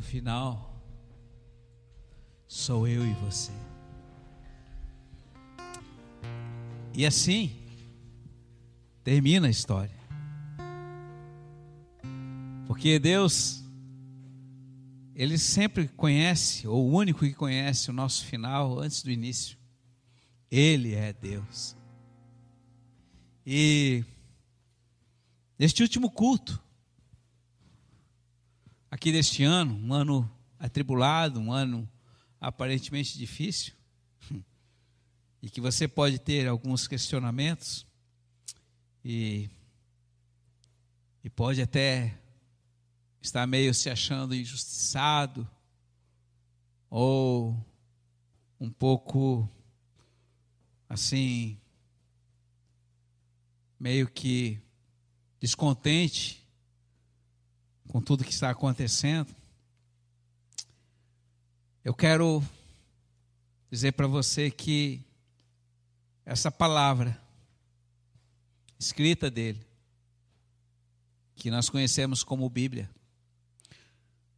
No final, sou eu e você. E assim termina a história. Porque Deus, Ele sempre conhece, ou o único que conhece o nosso final antes do início. Ele é Deus. E neste último culto, aqui deste ano, um ano atribulado, um ano aparentemente difícil, e que você pode ter alguns questionamentos, e, e pode até estar meio se achando injustiçado, ou um pouco assim, meio que descontente com tudo que está acontecendo, eu quero dizer para você que essa palavra escrita dele, que nós conhecemos como Bíblia,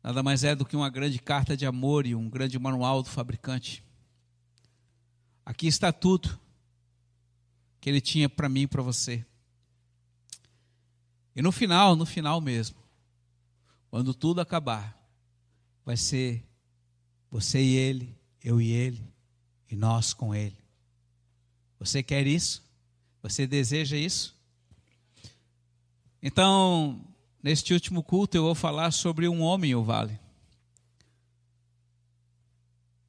nada mais é do que uma grande carta de amor e um grande manual do fabricante. Aqui está tudo que ele tinha para mim e para você. E no final, no final mesmo, quando tudo acabar, vai ser você e ele, eu e ele, e nós com ele. Você quer isso? Você deseja isso? Então, neste último culto, eu vou falar sobre um homem, o vale.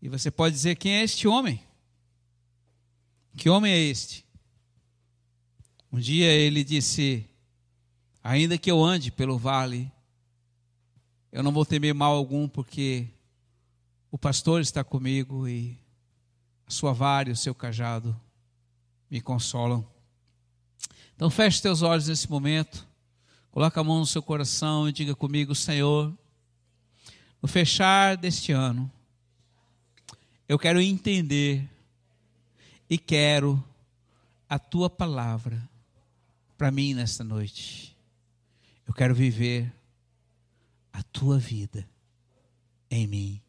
E você pode dizer: quem é este homem? Que homem é este? Um dia ele disse: Ainda que eu ande pelo vale, eu não vou temer mal algum, porque o pastor está comigo e a sua vara e o seu cajado me consolam. Então feche teus olhos nesse momento, coloca a mão no seu coração e diga comigo, Senhor, no fechar deste ano, eu quero entender e quero a tua palavra para mim nesta noite. Eu quero viver a tua vida em mim.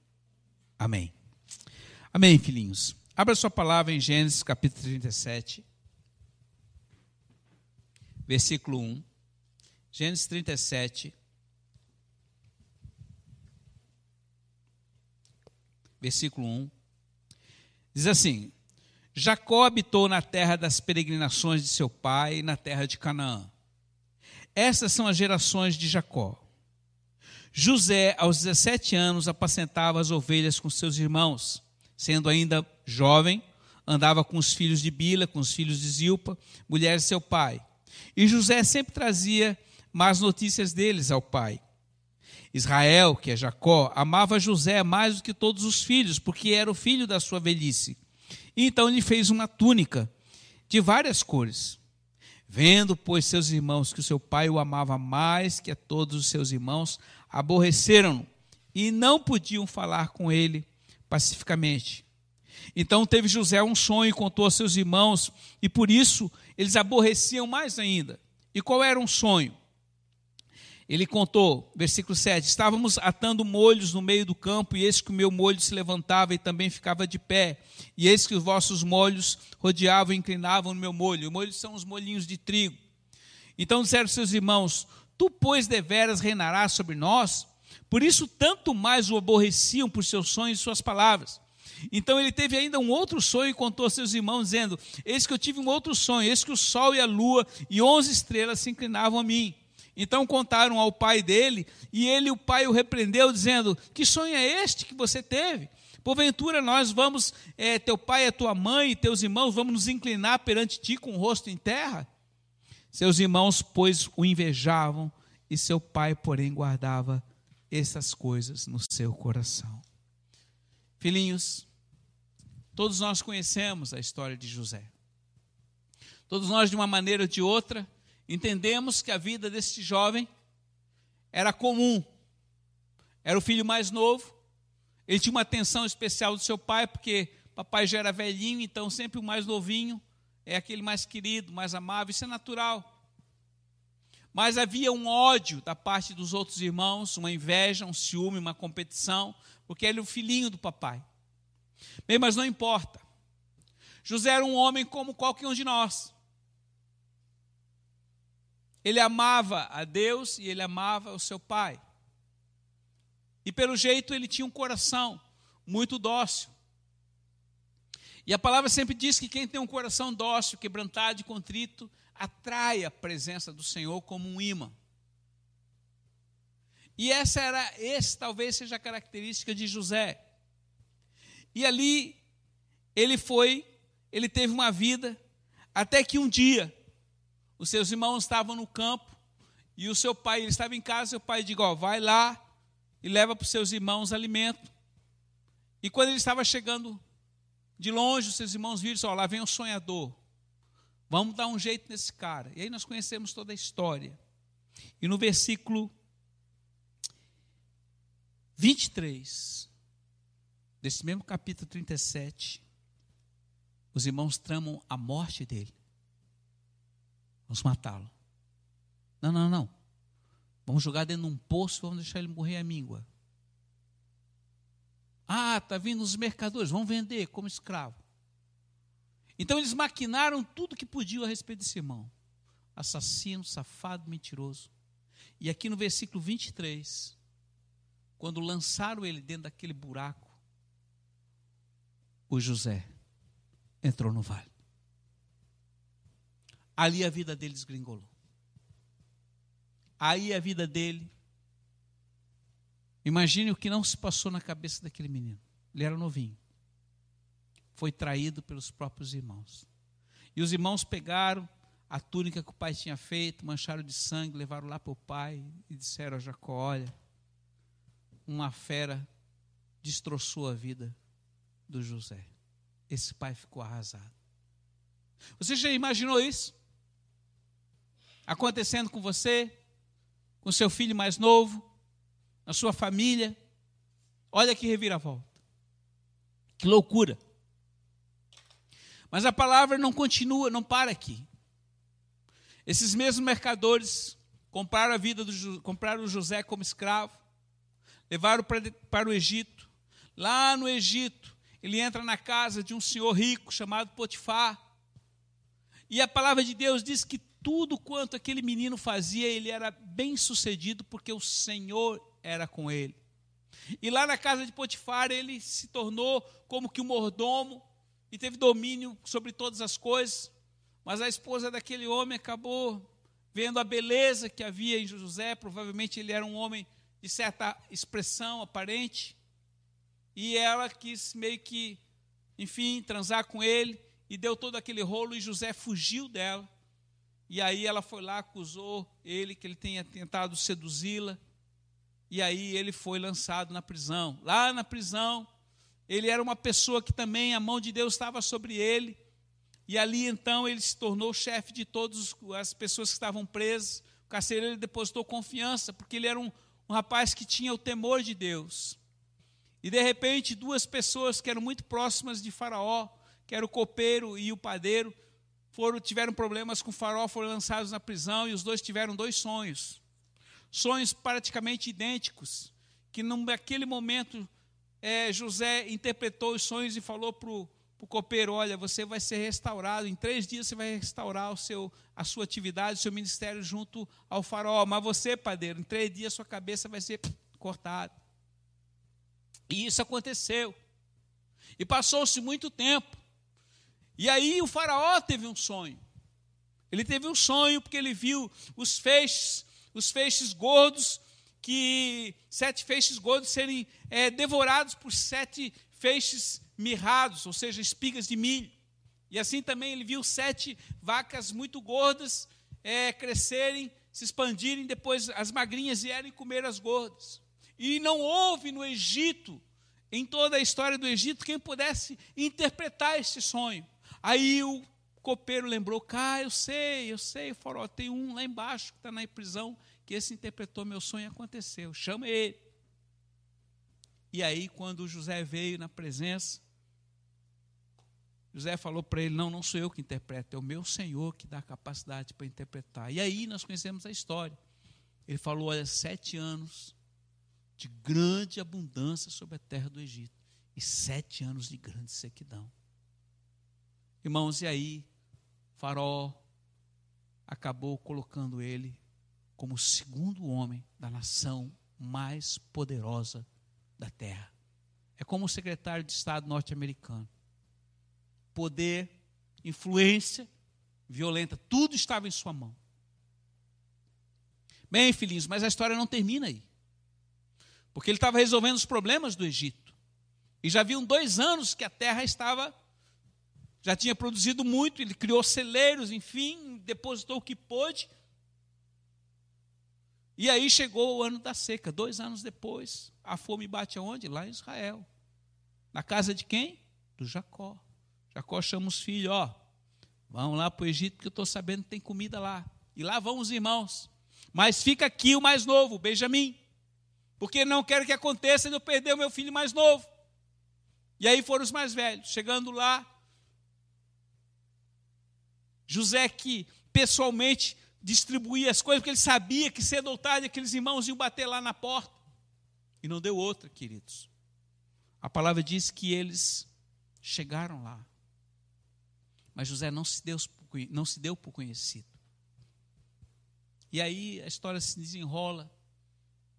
Amém. Amém, filhinhos. Abra sua palavra em Gênesis capítulo 37, versículo 1. Gênesis 37, versículo 1. Diz assim: Jacó habitou na terra das peregrinações de seu pai, na terra de Canaã. Essas são as gerações de Jacó. José, aos 17 anos, apacentava as ovelhas com seus irmãos. Sendo ainda jovem, andava com os filhos de Bila, com os filhos de Zilpa, mulheres de seu pai. E José sempre trazia más notícias deles ao pai. Israel, que é Jacó, amava José mais do que todos os filhos, porque era o filho da sua velhice. E então lhe fez uma túnica de várias cores. Vendo, pois, seus irmãos que o seu pai o amava mais que a todos os seus irmãos, aborreceram-no e não podiam falar com ele pacificamente. Então teve José um sonho e contou a seus irmãos, e por isso eles aborreciam mais ainda. E qual era um sonho? Ele contou, versículo 7: Estávamos atando molhos no meio do campo, e eis que o meu molho se levantava e também ficava de pé, e eis que os vossos molhos rodeavam e inclinavam no meu molho. Os molhos são os molhinhos de trigo. Então disseram seus irmãos: Tu, pois, deveras reinarás sobre nós? Por isso, tanto mais o aborreciam por seus sonhos e suas palavras. Então ele teve ainda um outro sonho e contou a seus irmãos, dizendo: Eis que eu tive um outro sonho, eis que o sol e a lua e onze estrelas se inclinavam a mim. Então contaram ao pai dele, e ele, o pai, o repreendeu, dizendo: Que sonho é este que você teve? Porventura nós vamos, é, teu pai, a tua mãe e teus irmãos, vamos nos inclinar perante ti com o rosto em terra? Seus irmãos, pois, o invejavam, e seu pai, porém, guardava essas coisas no seu coração. Filhinhos, todos nós conhecemos a história de José. Todos nós, de uma maneira ou de outra, entendemos que a vida deste jovem era comum. Era o filho mais novo. Ele tinha uma atenção especial do seu pai, porque papai já era velhinho, então sempre o mais novinho é aquele mais querido, mais amável. Isso é natural. mas havia um ódio da parte dos outros irmãos, uma inveja, um ciúme, uma competição, porque ele é o filhinho do papai. Bem, mas não importa. José era um homem como qualquer um de nós. Ele amava a Deus e ele amava o seu pai. E pelo jeito ele tinha um coração muito dócil. E a palavra sempre diz que quem tem um coração dócil, quebrantado e contrito, atrai a presença do Senhor como um imã. E essa era, esse talvez seja a característica de José. E ali ele foi, ele teve uma vida, até que um dia os seus irmãos estavam no campo e o seu pai, ele estava em casa, seu pai disse: ó, vai lá e leva para os seus irmãos alimento. E quando ele estava chegando de longe, os seus irmãos viram, ó, lá vem o sonhador. Vamos dar um jeito nesse cara. E aí nós conhecemos toda a história. E no versículo 23, desse mesmo capítulo 37, os irmãos tramam a morte dele. Vamos matá-lo. Não, não, não. Vamos jogar dentro de um poço, vamos deixar ele morrer à míngua. Ah, está vindo os mercadores, vão vender como escravo. Então eles maquinaram tudo que podiam a respeito desse irmão. Assassino, safado, mentiroso. E aqui no versículo 23, quando lançaram ele dentro daquele buraco, o José entrou no vale. Ali a vida dele desgringolou. Aí a vida dele. Imagine o que não se passou na cabeça daquele menino. Ele era novinho foi traído pelos próprios irmãos. E os irmãos pegaram a túnica que o pai tinha feito, mancharam de sangue, levaram lá para o pai e disseram a Jacó: Olha, uma fera destroçou a vida do José. Esse pai ficou arrasado. Você já imaginou isso? Acontecendo com você, com seu filho mais novo, na sua família? Olha que reviravolta. Que loucura. Mas a palavra não continua, não para aqui. Esses mesmos mercadores compraram a vida do compraram José como escravo, levaram para, para o Egito. Lá no Egito, ele entra na casa de um senhor rico chamado Potifar. E a palavra de Deus diz que tudo quanto aquele menino fazia, ele era bem sucedido porque o Senhor era com ele. E lá na casa de Potifar, ele se tornou como que um mordomo e teve domínio sobre todas as coisas. Mas a esposa daquele homem acabou vendo a beleza que havia em José, provavelmente ele era um homem de certa expressão aparente, e ela quis meio que, enfim, transar com ele, e deu todo aquele rolo, e José fugiu dela. E aí ela foi lá, acusou ele que ele tenha tentado seduzi-la, e aí ele foi lançado na prisão. Lá na prisão, ele era uma pessoa que também a mão de Deus estava sobre ele. E ali então ele se tornou chefe de todas as pessoas que estavam presas. O carcereiro depositou confiança, porque ele era um, um rapaz que tinha o temor de Deus. E de repente, duas pessoas que eram muito próximas de Faraó, que era o copeiro e o padeiro, foram, tiveram problemas com o Faraó, foram lançados na prisão e os dois tiveram dois sonhos. Sonhos praticamente idênticos, que naquele momento é, José interpretou os sonhos e falou para o copeiro: Olha, você vai ser restaurado, em três dias você vai restaurar o seu, a sua atividade, o seu ministério junto ao faraó. Mas você, padeiro, em três dias sua cabeça vai ser cortada. E isso aconteceu. E passou-se muito tempo. E aí o faraó teve um sonho. Ele teve um sonho porque ele viu os feixes, os feixes gordos que sete feixes gordos serem é, devorados por sete feixes mirrados, ou seja, espigas de milho. E assim também ele viu sete vacas muito gordas é, crescerem, se expandirem, depois as magrinhas vierem comer as gordas. E não houve no Egito, em toda a história do Egito, quem pudesse interpretar esse sonho. Aí o copeiro lembrou: cá, eu sei, eu sei, farol, tem um lá embaixo que está na prisão que esse interpretou meu sonho e aconteceu. Chama ele. E aí, quando José veio na presença, José falou para ele: Não, não sou eu que interpreto, é o meu Senhor que dá a capacidade para interpretar. E aí nós conhecemos a história. Ele falou: Olha, sete anos de grande abundância sobre a terra do Egito e sete anos de grande sequidão. Irmãos, e aí, Faraó acabou colocando ele como o segundo homem da nação mais poderosa da terra. É como o secretário de Estado norte-americano poder, influência violenta, tudo estava em sua mão. Bem, filhinhos, mas a história não termina aí. Porque ele estava resolvendo os problemas do Egito. E já haviam dois anos que a terra estava, já tinha produzido muito, ele criou celeiros, enfim, depositou o que pôde. E aí chegou o ano da seca, dois anos depois. A fome bate aonde? Lá em Israel. Na casa de quem? Do Jacó. Jacó chama os filhos, ó, vamos lá para o Egito, porque eu estou sabendo que tem comida lá. E lá vão os irmãos. Mas fica aqui o mais novo, Benjamim. Porque não quero que aconteça de eu perder o meu filho mais novo. E aí foram os mais velhos. Chegando lá, José que pessoalmente distribuía as coisas, porque ele sabia que cedo ou tarde aqueles irmãos iam bater lá na porta. E não deu outra, queridos. A palavra diz que eles chegaram lá. Mas José não se deu, não se deu por conhecido. E aí a história se desenrola.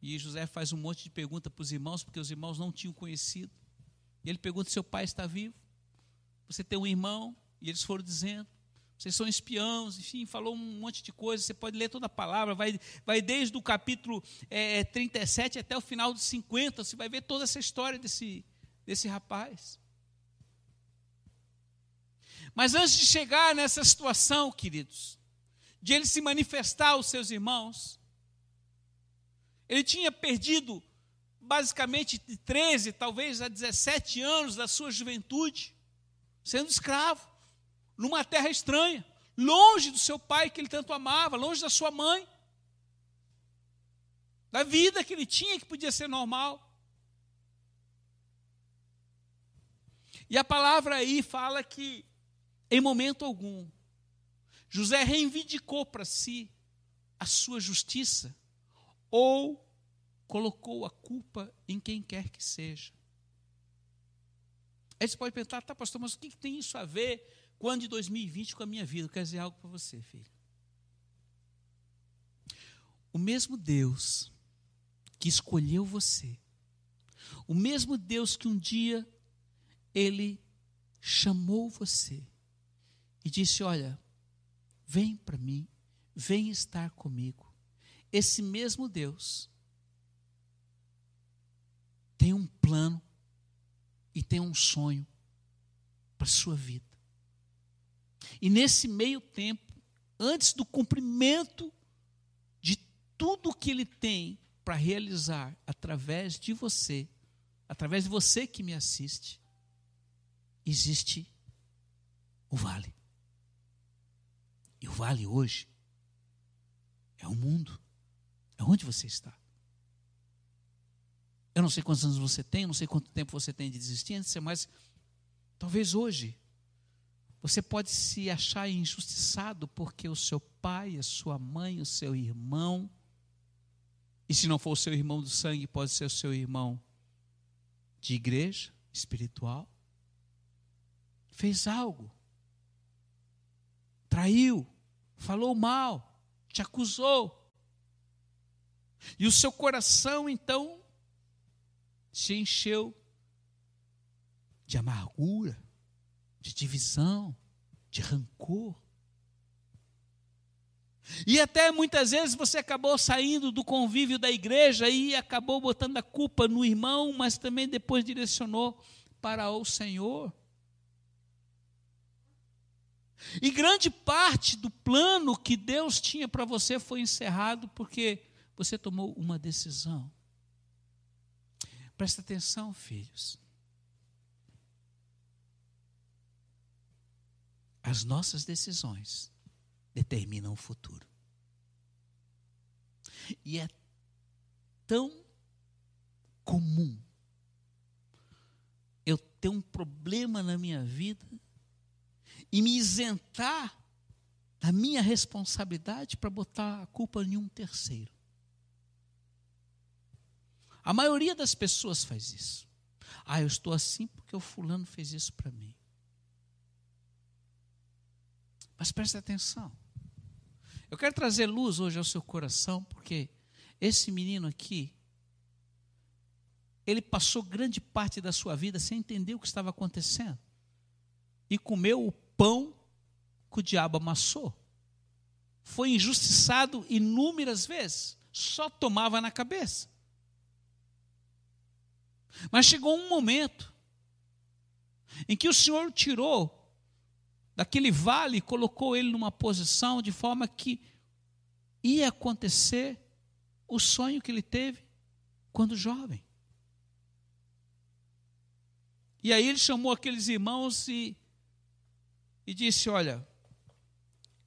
E José faz um monte de perguntas para os irmãos, porque os irmãos não tinham conhecido. E ele pergunta: seu pai está vivo? Você tem um irmão? E eles foram dizendo: vocês são espiãos, enfim, falou um monte de coisa. Você pode ler toda a palavra, vai, vai desde o capítulo é, 37 até o final dos 50. Você vai ver toda essa história desse, desse rapaz. Mas antes de chegar nessa situação, queridos, de ele se manifestar aos seus irmãos, ele tinha perdido basicamente de 13, talvez a 17 anos da sua juventude, sendo escravo, numa terra estranha, longe do seu pai que ele tanto amava, longe da sua mãe, da vida que ele tinha que podia ser normal. E a palavra aí fala que em momento algum, José reivindicou para si a sua justiça ou colocou a culpa em quem quer que seja. Aí você pode pensar, tá, pastor, mas o que, tem isso a ver com o ano de 2020 com a minha vida? Eu quero dizer algo para você, filho. O mesmo Deus que escolheu você, o mesmo Deus que um dia ele chamou você, e disse: Olha, vem para mim, vem estar comigo. Esse mesmo Deus tem um plano e tem um sonho para a sua vida. E nesse meio tempo, antes do cumprimento de tudo que ele tem para realizar através de você, através de você que me assiste, existe o vale. E o vale hoje é o mundo. É onde você está. Eu não sei quantos anos você tem, não sei quanto tempo você tem de existência, mas talvez hoje você pode se achar injustiçado porque o seu pai, a sua mãe, o seu irmão, e se não for o seu irmão do sangue, pode ser o seu irmão de igreja espiritual, fez algo, traiu, falou mal, te acusou. E o seu coração então se encheu de amargura, de divisão, de rancor. E até muitas vezes você acabou saindo do convívio da igreja e acabou botando a culpa no irmão, mas também depois direcionou para o Senhor. E grande parte do plano que Deus tinha para você foi encerrado porque você tomou uma decisão. Presta atenção, filhos. As nossas decisões determinam o futuro. E é tão comum eu ter um problema na minha vida e me isentar da minha responsabilidade para botar a culpa em um terceiro. A maioria das pessoas faz isso. Ah, eu estou assim porque o fulano fez isso para mim. Mas preste atenção. Eu quero trazer luz hoje ao seu coração, porque esse menino aqui, ele passou grande parte da sua vida sem entender o que estava acontecendo. E comeu o pão que o diabo amassou. Foi injustiçado inúmeras vezes, só tomava na cabeça. Mas chegou um momento em que o Senhor tirou daquele vale colocou ele numa posição de forma que ia acontecer o sonho que ele teve quando jovem. E aí ele chamou aqueles irmãos e, e disse: Olha,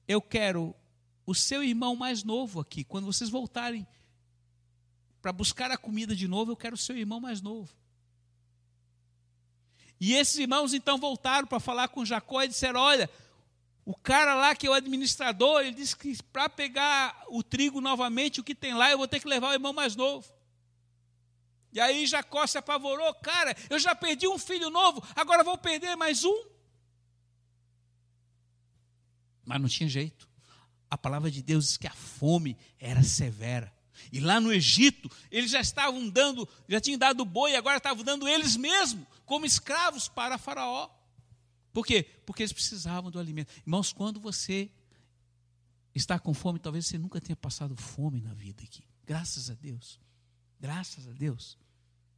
eu quero o seu irmão mais novo aqui. Quando vocês voltarem para buscar a comida de novo, eu quero o seu irmão mais novo. E esses irmãos então voltaram para falar com Jacó e disseram: Olha, o cara lá que é o administrador, ele disse que para pegar o trigo novamente, o que tem lá, eu vou ter que levar o irmão mais novo. E aí Jacó se apavorou: Cara, eu já perdi um filho novo, agora vou perder mais um. Mas não tinha jeito. A palavra de Deus diz que a fome era severa. E lá no Egito, eles já estavam dando, já tinham dado boi, agora estavam dando eles mesmos como escravos para Faraó. Por quê? Porque eles precisavam do alimento. Irmãos, quando você está com fome, talvez você nunca tenha passado fome na vida aqui. Graças a Deus. Graças a Deus.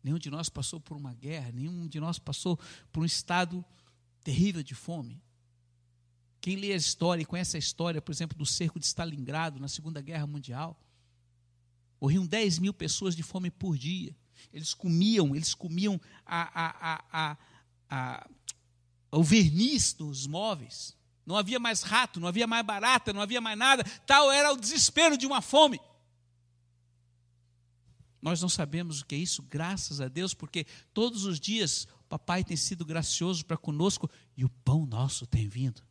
Nenhum de nós passou por uma guerra, nenhum de nós passou por um estado terrível de fome. Quem lê a história e conhece a história, por exemplo, do cerco de Stalingrado na Segunda Guerra Mundial, Morriam 10 mil pessoas de fome por dia. Eles comiam, eles comiam a, a, a, o verniz dos móveis. Não havia mais rato, não havia mais barata, não havia mais nada. Tal era o desespero de uma fome. Nós não sabemos o que é isso, graças a Deus, porque todos os dias o papai tem sido gracioso para conosco e o pão nosso tem vindo.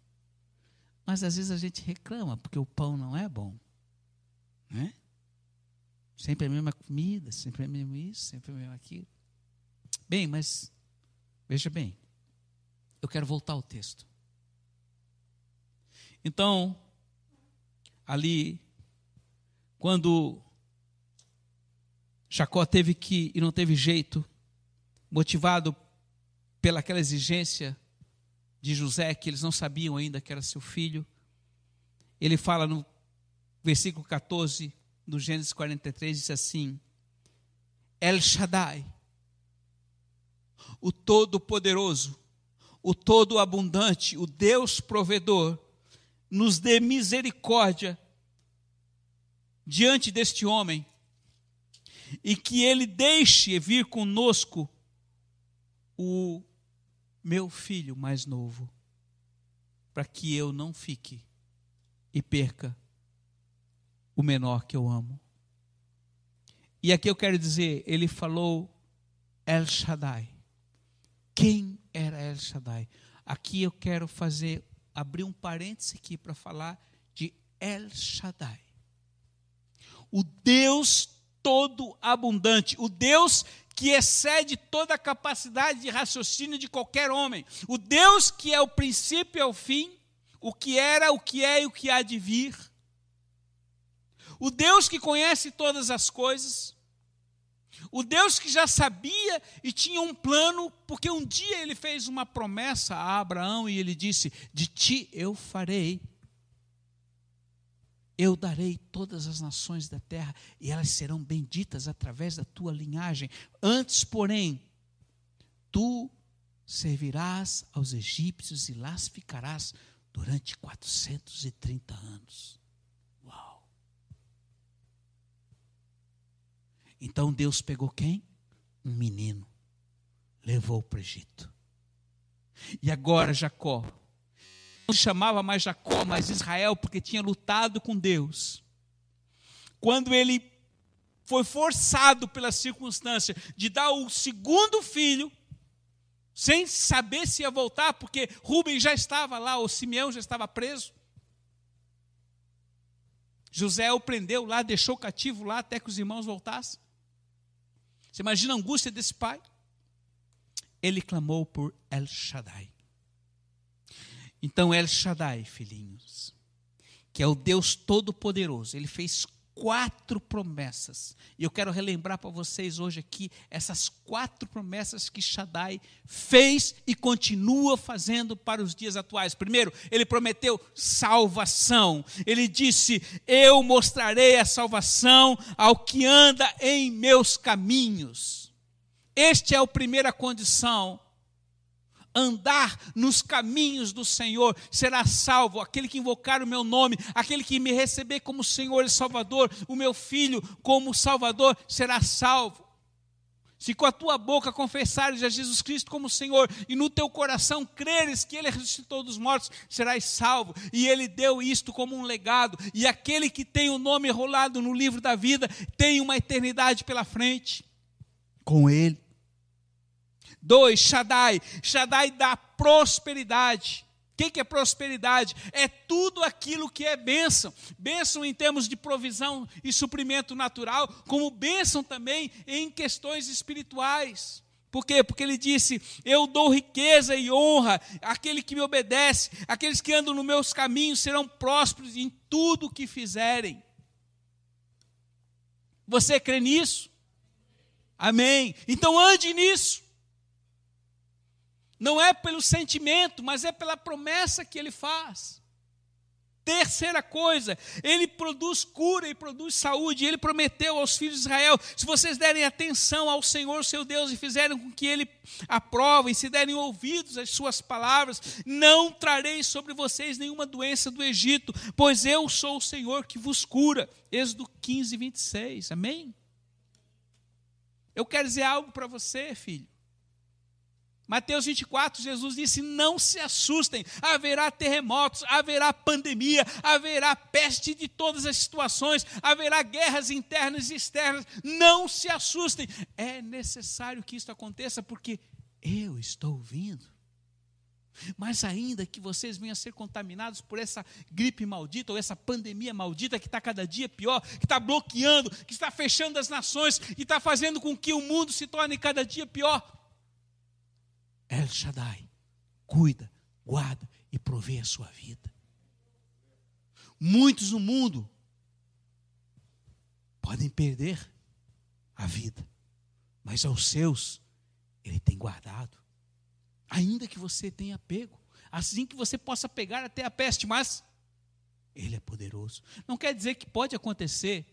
Mas às vezes a gente reclama porque o pão não é bom. Né? Sempre a mesma comida, sempre a mesmo isso, sempre a mesmo aquilo. Bem, mas veja bem, eu quero voltar ao texto. Então, ali, quando Jacó teve que, e não teve jeito, motivado pelaquela exigência de José, que eles não sabiam ainda que era seu filho, ele fala no versículo 14: no Gênesis 43, diz assim: El Shaddai, o Todo-Poderoso, o Todo-Abundante, o Deus provedor, nos dê misericórdia diante deste homem e que ele deixe vir conosco o meu filho mais novo, para que eu não fique e perca o menor que eu amo. E aqui eu quero dizer, ele falou El Shaddai. Quem era El Shaddai? Aqui eu quero fazer, abrir um parêntese aqui para falar de El Shaddai. O Deus todo abundante, o Deus que excede toda a capacidade de raciocínio de qualquer homem, o Deus que é o princípio e o fim, o que era, o que é e o que há de vir o Deus que conhece todas as coisas, o Deus que já sabia e tinha um plano, porque um dia ele fez uma promessa a Abraão e ele disse: De ti eu farei, eu darei todas as nações da terra e elas serão benditas através da tua linhagem. Antes, porém, tu servirás aos egípcios e lá ficarás durante 430 anos. Então Deus pegou quem? Um menino, levou para o Egito. E agora Jacó, não se chamava mais Jacó, mas Israel, porque tinha lutado com Deus. Quando ele foi forçado pela circunstância de dar o segundo filho, sem saber se ia voltar, porque Rubem já estava lá, o Simeão já estava preso. José o prendeu lá, deixou cativo lá até que os irmãos voltassem. Você imagina a angústia desse pai? Ele clamou por El Shaddai. Então, El Shaddai, filhinhos, que é o Deus Todo-Poderoso, ele fez quatro promessas. E eu quero relembrar para vocês hoje aqui essas quatro promessas que Shaddai fez e continua fazendo para os dias atuais. Primeiro, ele prometeu salvação. Ele disse: Eu mostrarei a salvação ao que anda em meus caminhos. Este é a primeira condição andar nos caminhos do Senhor, será salvo. Aquele que invocar o meu nome, aquele que me receber como Senhor e Salvador, o meu filho como Salvador, será salvo. Se com a tua boca confessares a Jesus Cristo como Senhor e no teu coração creres que Ele ressuscitou dos mortos, serás salvo. E Ele deu isto como um legado. E aquele que tem o nome enrolado no livro da vida tem uma eternidade pela frente com Ele. Dois, Shaddai. Shaddai dá prosperidade. O que é prosperidade? É tudo aquilo que é bênção. Bênção em termos de provisão e suprimento natural, como bênção também em questões espirituais. Por quê? Porque ele disse: Eu dou riqueza e honra àquele que me obedece, aqueles que andam nos meus caminhos serão prósperos em tudo o que fizerem. Você crê nisso? Amém. Então ande nisso. Não é pelo sentimento, mas é pela promessa que ele faz. Terceira coisa, ele produz cura e produz saúde. Ele prometeu aos filhos de Israel: se vocês derem atenção ao Senhor, seu Deus, e fizerem com que ele aprove, e se derem ouvidos às suas palavras, não trarei sobre vocês nenhuma doença do Egito, pois eu sou o Senhor que vos cura. Êxodo 15, 26. Amém? Eu quero dizer algo para você, filho. Mateus 24, Jesus disse: Não se assustem, haverá terremotos, haverá pandemia, haverá peste de todas as situações, haverá guerras internas e externas. Não se assustem, é necessário que isso aconteça, porque eu estou vindo. Mas ainda que vocês venham a ser contaminados por essa gripe maldita ou essa pandemia maldita que está cada dia pior, que está bloqueando, que está fechando as nações, que está fazendo com que o mundo se torne cada dia pior El Shaddai cuida, guarda e provê a sua vida. Muitos no mundo podem perder a vida, mas aos seus ele tem guardado. Ainda que você tenha pego, assim que você possa pegar até a peste, mas ele é poderoso. Não quer dizer que pode acontecer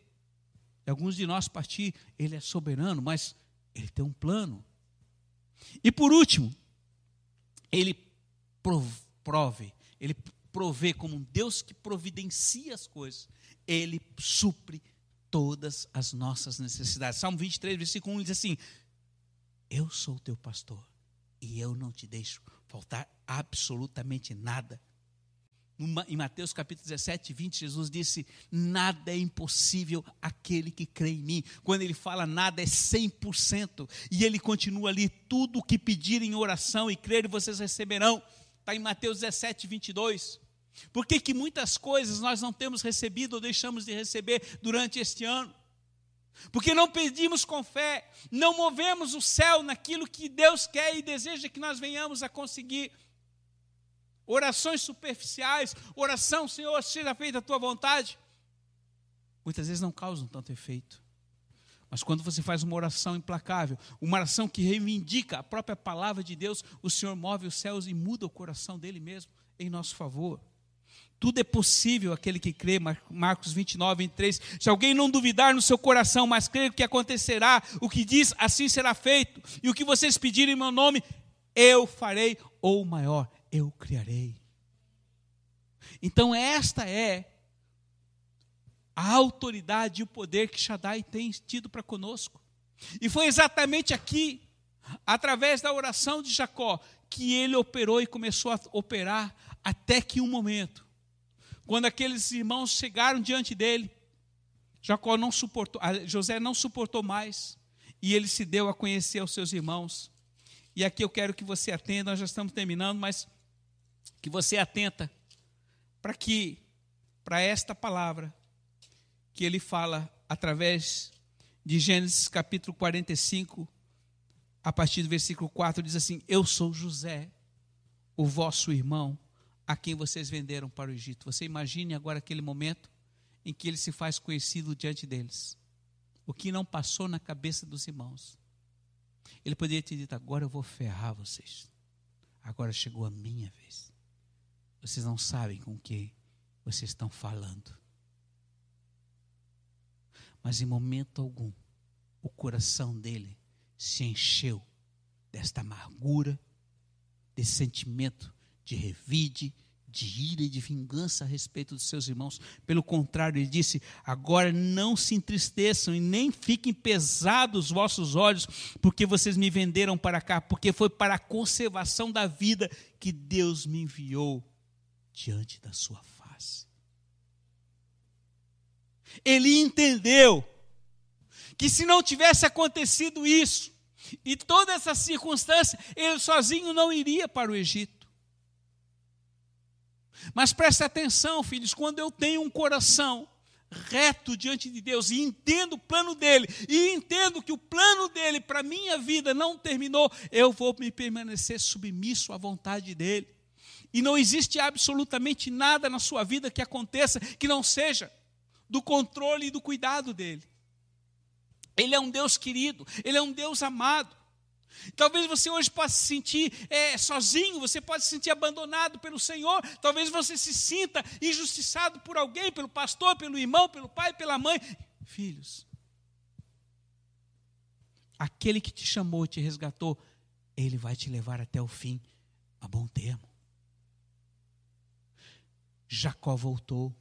alguns de nós partir, ele é soberano, mas ele tem um plano. E por último, ele prove, ele provê como um Deus que providencia as coisas, ele supre todas as nossas necessidades. Salmo 23, versículo 1 diz assim: Eu sou teu pastor e eu não te deixo faltar absolutamente nada. Em Mateus capítulo 17, 20, Jesus disse: Nada é impossível aquele que crê em mim. Quando ele fala nada é 100%. E ele continua ali: Tudo o que pedirem em oração e crerem, vocês receberão. Está em Mateus 17, 22. Por que, que muitas coisas nós não temos recebido ou deixamos de receber durante este ano? Porque não pedimos com fé, não movemos o céu naquilo que Deus quer e deseja que nós venhamos a conseguir orações superficiais, oração, Senhor, seja feita a tua vontade, muitas vezes não causam tanto efeito. Mas quando você faz uma oração implacável, uma oração que reivindica a própria palavra de Deus, o Senhor move os céus e muda o coração dele mesmo em nosso favor. Tudo é possível aquele que crê, Marcos 29, 23. Se alguém não duvidar no seu coração, mas crer que acontecerá, o que diz, assim será feito. E o que vocês pedirem em meu nome, eu farei, ou maior, eu criarei. Então, esta é a autoridade e o poder que Shaddai tem tido para conosco. E foi exatamente aqui, através da oração de Jacó, que ele operou e começou a operar, até que um momento, quando aqueles irmãos chegaram diante dele, Jacó não suportou, José não suportou mais, e ele se deu a conhecer aos seus irmãos. E aqui eu quero que você atenda, nós já estamos terminando, mas que você atenta para que para esta palavra que ele fala através de Gênesis capítulo 45, a partir do versículo 4, diz assim: Eu sou José, o vosso irmão, a quem vocês venderam para o Egito. Você imagine agora aquele momento em que ele se faz conhecido diante deles. O que não passou na cabeça dos irmãos. Ele poderia ter dito: Agora eu vou ferrar vocês. Agora chegou a minha vez. Vocês não sabem com quem vocês estão falando. Mas em momento algum, o coração dele se encheu desta amargura, desse sentimento de revide, de ira e de vingança a respeito dos seus irmãos. Pelo contrário, ele disse: Agora não se entristeçam e nem fiquem pesados os vossos olhos, porque vocês me venderam para cá, porque foi para a conservação da vida que Deus me enviou diante da sua face. Ele entendeu que se não tivesse acontecido isso, e toda essa circunstância, ele sozinho não iria para o Egito. Mas preste atenção, filhos, quando eu tenho um coração reto diante de Deus e entendo o plano dele, e entendo que o plano dele para minha vida não terminou, eu vou me permanecer submisso à vontade dele. E não existe absolutamente nada na sua vida que aconteça que não seja do controle e do cuidado dele. Ele é um Deus querido, ele é um Deus amado. Talvez você hoje possa se sentir é, sozinho, você pode se sentir abandonado pelo Senhor, talvez você se sinta injustiçado por alguém, pelo pastor, pelo irmão, pelo pai, pela mãe. Filhos, aquele que te chamou, te resgatou, ele vai te levar até o fim a bom termo. Jacó voltou.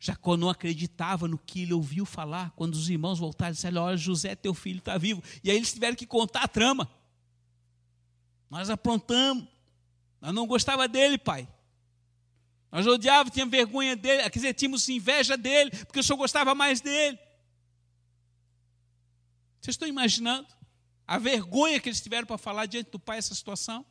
Jacó não acreditava no que ele ouviu falar. Quando os irmãos voltaram, disseram: Olha, José, teu filho está vivo. E aí eles tiveram que contar a trama. Nós aprontamos. Nós não gostava dele, pai. Nós odiávamos, tinha vergonha dele, quer dizer, tínhamos inveja dele, porque o senhor gostava mais dele. Vocês estão imaginando a vergonha que eles tiveram para falar diante do pai essa situação?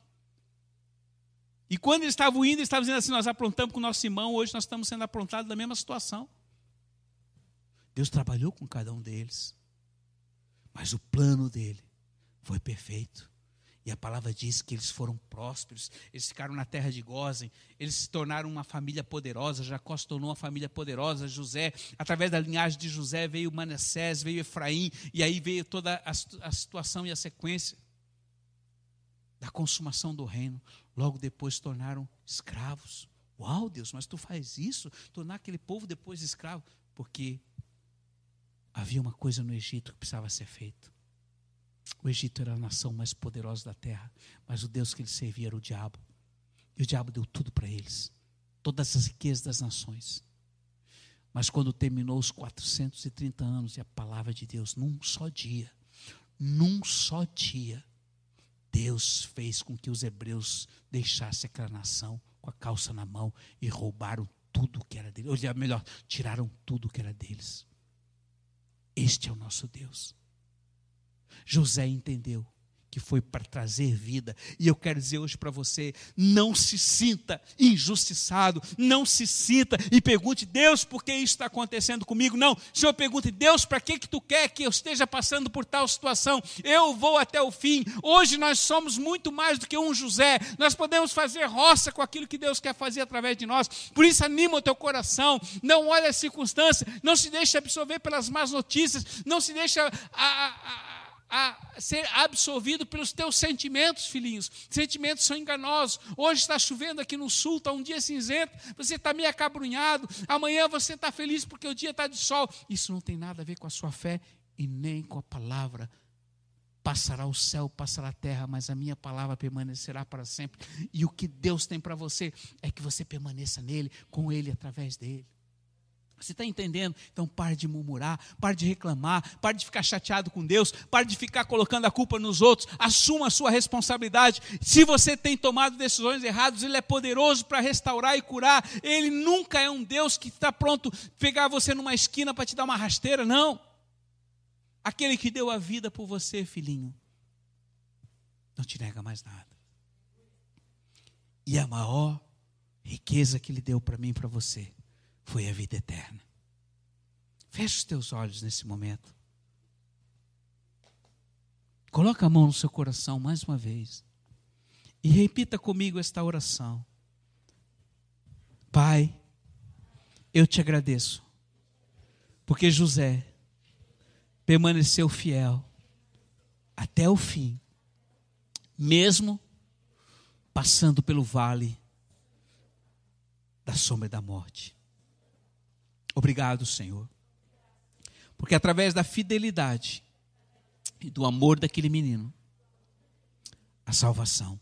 E quando eles estavam indo, eles estavam dizendo assim: nós aprontamos com nosso irmão, hoje nós estamos sendo aprontados da mesma situação. Deus trabalhou com cada um deles, mas o plano dele foi perfeito. E a palavra diz que eles foram prósperos, eles ficaram na terra de Gozem, eles se tornaram uma família poderosa, Jacó se tornou uma família poderosa, José, através da linhagem de José veio Manassés, veio Efraim, e aí veio toda a, a situação e a sequência da consumação do reino logo depois tornaram escravos. Uau, Deus, mas tu faz isso? Tornar aquele povo depois escravo? Porque havia uma coisa no Egito que precisava ser feito. O Egito era a nação mais poderosa da terra, mas o Deus que eles serviam era o diabo. E o diabo deu tudo para eles, todas as riquezas das nações. Mas quando terminou os 430 anos e a palavra de Deus, num só dia, num só dia, Deus fez com que os hebreus deixassem aquela nação com a calça na mão e roubaram tudo que era deles. Ou melhor, tiraram tudo que era deles. Este é o nosso Deus. José entendeu que foi para trazer vida. E eu quero dizer hoje para você: não se sinta injustiçado, não se sinta e pergunte, Deus, por que isso está acontecendo comigo? Não, Senhor, pergunte, Deus, para que, que tu quer que eu esteja passando por tal situação? Eu vou até o fim. Hoje nós somos muito mais do que um José, nós podemos fazer roça com aquilo que Deus quer fazer através de nós. Por isso, anima o teu coração, não olhe as circunstâncias, não se deixe absorver pelas más notícias, não se deixe. A, a, a, a ser absorvido pelos teus sentimentos, filhinhos. Sentimentos são enganosos. Hoje está chovendo aqui no sul, está um dia cinzento, você está meio acabrunhado. Amanhã você está feliz porque o dia está de sol. Isso não tem nada a ver com a sua fé e nem com a palavra. Passará o céu, passará a terra, mas a minha palavra permanecerá para sempre. E o que Deus tem para você é que você permaneça nele, com ele, através dele. Você está entendendo? Então pare de murmurar, pare de reclamar, pare de ficar chateado com Deus, pare de ficar colocando a culpa nos outros, assuma a sua responsabilidade. Se você tem tomado decisões erradas, Ele é poderoso para restaurar e curar. Ele nunca é um Deus que está pronto pegar você numa esquina para te dar uma rasteira, não. Aquele que deu a vida por você, filhinho, não te nega mais nada. E a maior riqueza que Ele deu para mim e para você foi a vida eterna. Feche os teus olhos nesse momento. Coloca a mão no seu coração mais uma vez. E repita comigo esta oração. Pai, eu te agradeço, porque José permaneceu fiel até o fim, mesmo passando pelo vale da sombra da morte. Obrigado, Senhor, porque através da fidelidade e do amor daquele menino, a salvação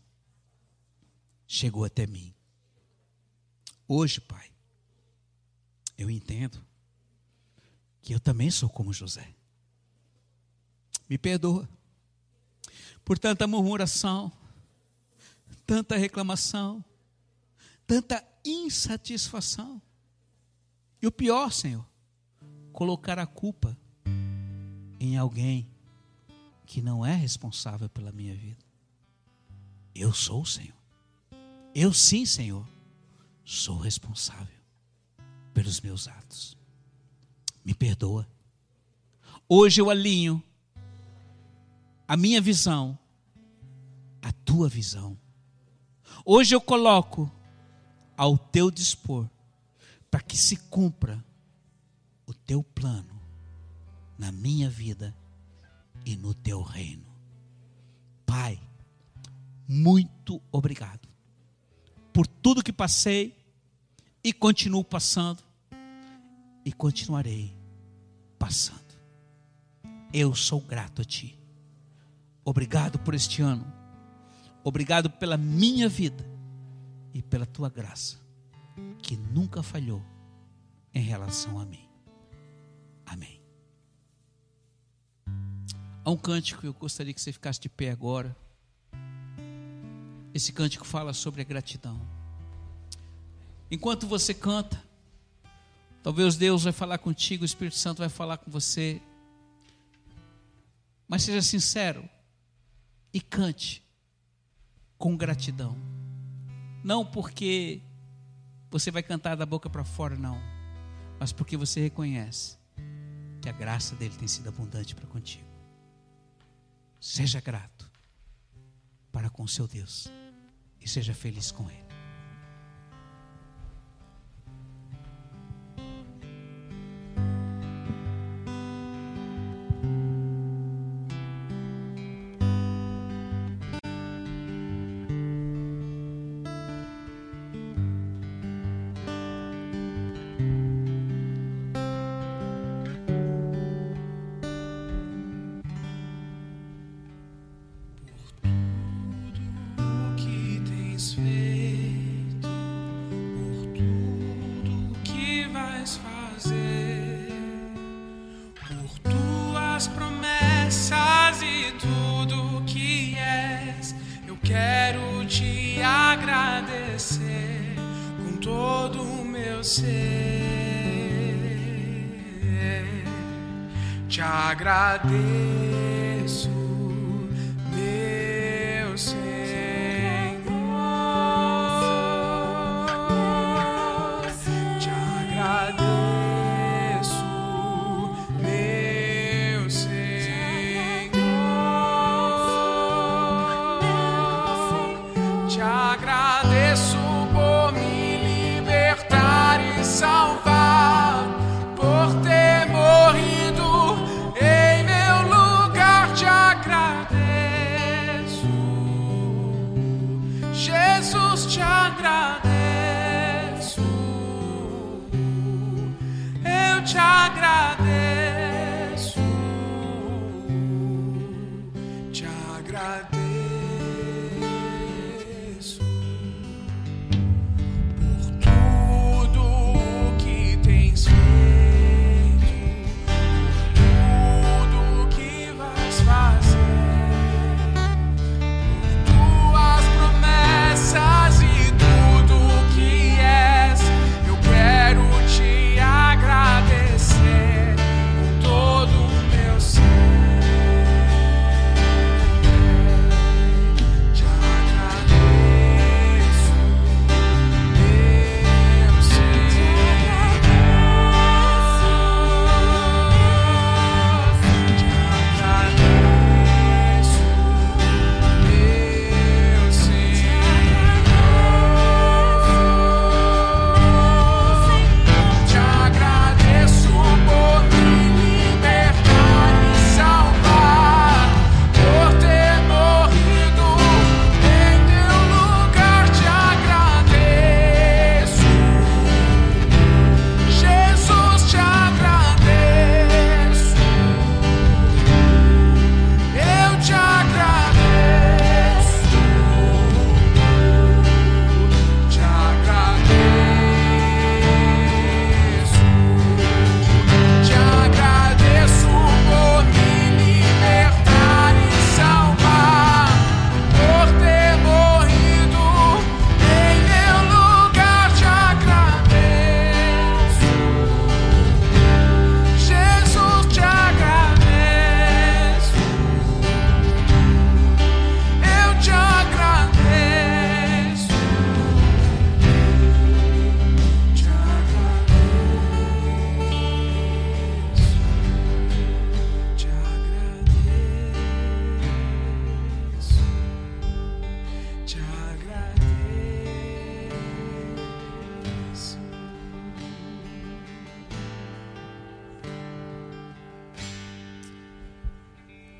chegou até mim. Hoje, Pai, eu entendo que eu também sou como José. Me perdoa por tanta murmuração, tanta reclamação, tanta insatisfação. E o pior, Senhor, colocar a culpa em alguém que não é responsável pela minha vida. Eu sou o Senhor. Eu sim, Senhor, sou responsável pelos meus atos. Me perdoa. Hoje eu alinho a minha visão à tua visão. Hoje eu coloco ao teu dispor para que se cumpra o teu plano na minha vida e no teu reino. Pai, muito obrigado por tudo que passei e continuo passando e continuarei passando. Eu sou grato a Ti. Obrigado por este ano. Obrigado pela minha vida e pela Tua graça, que nunca falhou em relação a mim. Amém. Há um cântico que eu gostaria que você ficasse de pé agora. Esse cântico fala sobre a gratidão. Enquanto você canta, talvez Deus vai falar contigo, o Espírito Santo vai falar com você. Mas seja sincero e cante com gratidão. Não porque você vai cantar da boca para fora, não, mas porque você reconhece que a graça dele tem sido abundante para contigo. Seja grato para com seu Deus e seja feliz com Ele. agradece.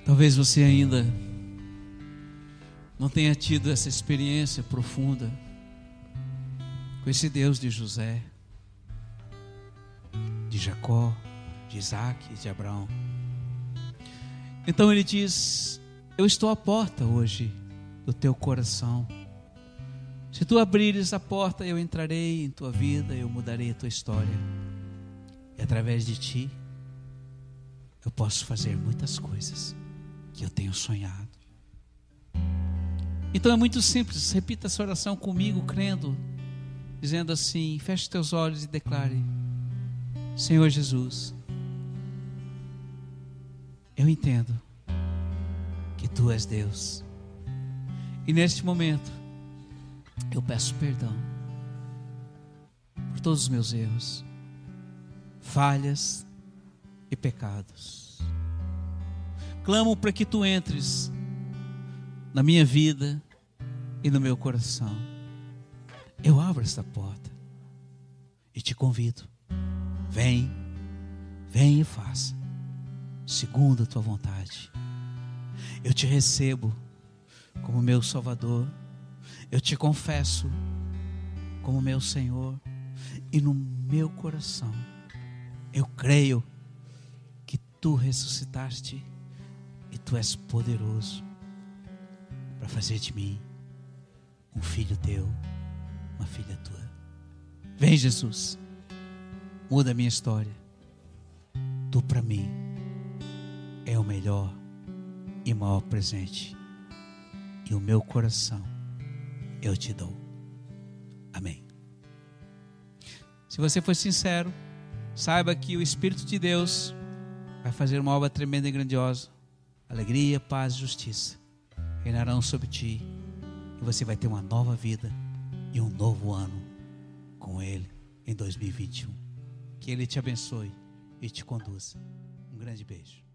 Talvez você ainda não tenha tido essa experiência profunda com esse Deus de José, de Jacó, de Isaac e de Abraão. Então ele diz: Eu estou à porta hoje do teu coração. Se tu abrires a porta, eu entrarei em tua vida, eu mudarei a tua história. E através de ti, eu posso fazer muitas coisas que eu tenho sonhado. Então é muito simples, repita essa oração comigo, crendo, dizendo assim: feche teus olhos e declare: Senhor Jesus, eu entendo que tu és Deus. E neste momento, eu peço perdão por todos os meus erros, falhas e pecados. Clamo para que tu entres na minha vida e no meu coração. Eu abro esta porta e te convido. Vem, vem e faça, segundo a tua vontade. Eu te recebo como meu Salvador. Eu te confesso como meu Senhor. E no meu coração, eu creio que tu ressuscitaste e tu és poderoso para fazer de mim um filho teu, uma filha tua. Vem, Jesus, muda a minha história. Tu para mim é o melhor e maior presente, e o meu coração eu te dou. Amém. Se você for sincero, saiba que o Espírito de Deus vai fazer uma obra tremenda e grandiosa. Alegria, paz e justiça reinarão sobre ti e você vai ter uma nova vida e um novo ano com Ele em 2021. Que Ele te abençoe e te conduza. Um grande beijo.